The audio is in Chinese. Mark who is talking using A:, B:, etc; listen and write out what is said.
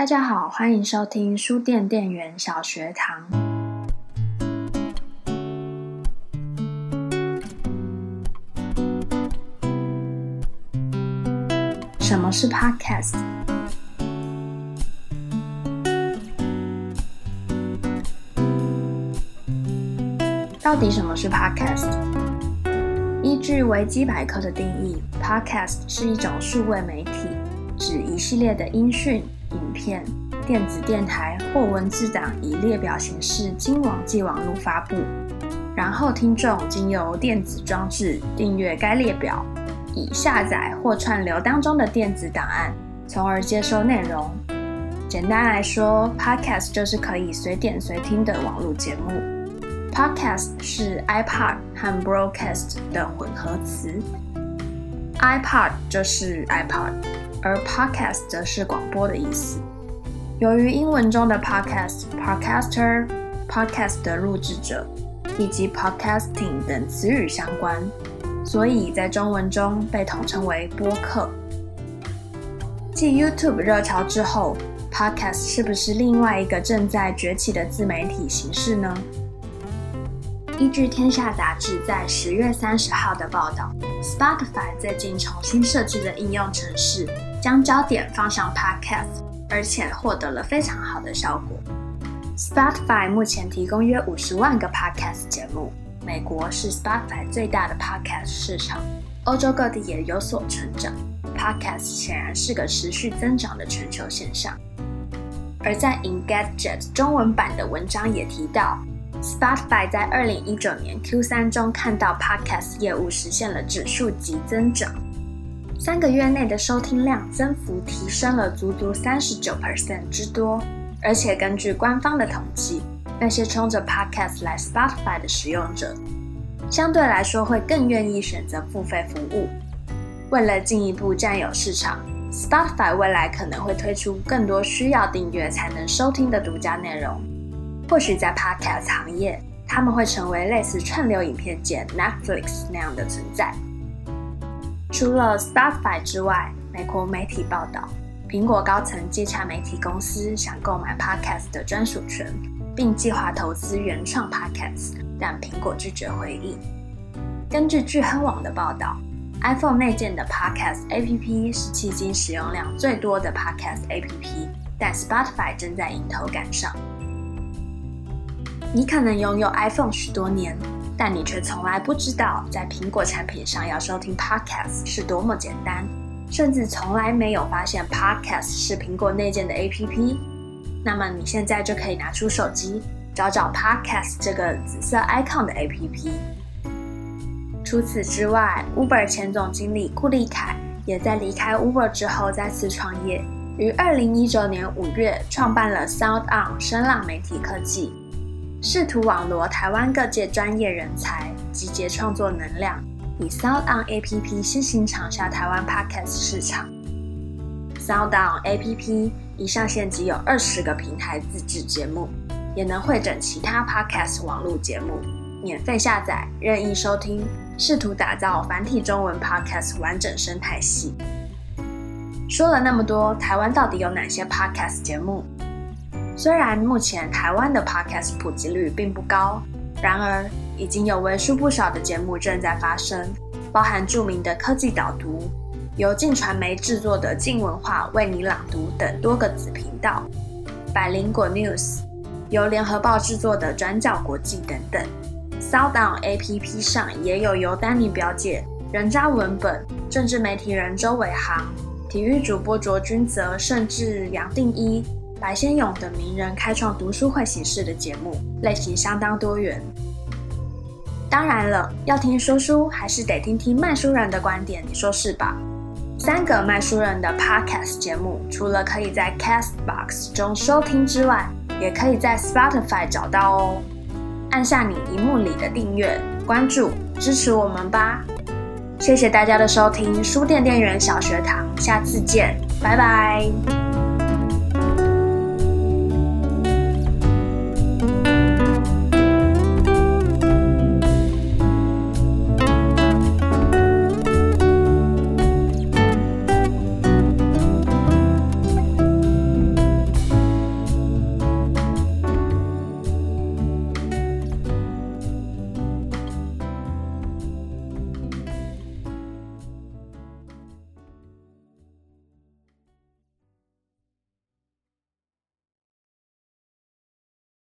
A: 大家好，欢迎收听书店店员小学堂。什么是 Podcast？到底什么是 Podcast？依据维基百科的定义，Podcast 是一种数位媒体，指一系列的音讯。影片、电子电台或文字档以列表形式经网际网络发布，然后听众经由电子装置订阅该列表，以下载或串流当中的电子档案，从而接收内容。简单来说，Podcast 就是可以随点随听的网络节目。Podcast 是 iPod 和 Broadcast 的混合词，iPod 就是 iPod。而 podcast 则是广播的意思。由于英文中的 podcast、podcaster、podcast 的录制者以及 podcasting 等词语相关，所以在中文中被统称为播客。继 YouTube 热潮之后，podcast 是不是另外一个正在崛起的自媒体形式呢？依据《天下》杂志在十月三十号的报道，Spotify 最近重新设置的应用程式。将焦点放上 Podcast，而且获得了非常好的效果。Spotify 目前提供约五十万个 Podcast 节目，美国是 Spotify 最大的 Podcast 市场，欧洲各地也有所成长。Podcast 显然是个持续增长的全球现象。而在 Engadget 中文版的文章也提到，Spotify 在二零一九年 Q 三中看到 Podcast 业务实现了指数级增长。三个月内的收听量增幅提升了足足三十九 percent 之多，而且根据官方的统计，那些冲着 Podcast 来 Spotify 的使用者，相对来说会更愿意选择付费服务。为了进一步占有市场，Spotify 未来可能会推出更多需要订阅才能收听的独家内容。或许在 Podcast 行业，他们会成为类似串流影片界 Netflix 那样的存在。除了 Spotify 之外，美国媒体报道，苹果高层接洽媒体公司，想购买 Podcast 的专属权，并计划投资原创 Podcast，但苹果拒绝回应。根据聚亨网的报道，iPhone 内建的 Podcast APP 是迄今使用量最多的 Podcast APP，但 Spotify 正在迎头赶上。你可能拥有 iPhone 许多年。但你却从来不知道，在苹果产品上要收听 Podcast 是多么简单，甚至从来没有发现 Podcast 是苹果内建的 APP。那么你现在就可以拿出手机，找找 Podcast 这个紫色 icon 的 APP。除此之外，Uber 前总经理库利凯也在离开 Uber 之后再次创业，于二零一九年五月创办了 Sound On 声浪媒体科技。试图网罗台湾各界专业人才，集结创作能量，以 Sound On APP 先行抢下台湾 Podcast 市场。Sound On APP 一上线即有二十个平台自制节目，也能会诊其他 Podcast 网络节目，免费下载，任意收听。试图打造繁体中文 Podcast 完整生态系。说了那么多，台湾到底有哪些 Podcast 节目？虽然目前台湾的 podcast 普及率并不高，然而已经有为数不少的节目正在发生，包含著名的科技导读，由静传媒制作的静文化为你朗读等多个子频道，百灵果 news，由联合报制作的转角国际等等。Sound APP 上也有由丹尼表姐、人渣文本、政治媒体人周伟航、体育主播卓君泽，甚至杨定一。白先勇等名人开创读书会形式的节目，类型相当多元。当然了，要听说书，还是得听听卖书人的观点，你说是吧？三个卖书人的 Podcast 节目，除了可以在 Castbox 中收听之外，也可以在 Spotify 找到哦。按下你荧幕里的订阅、关注，支持我们吧！谢谢大家的收听，书店店员小学堂，下次见，拜拜。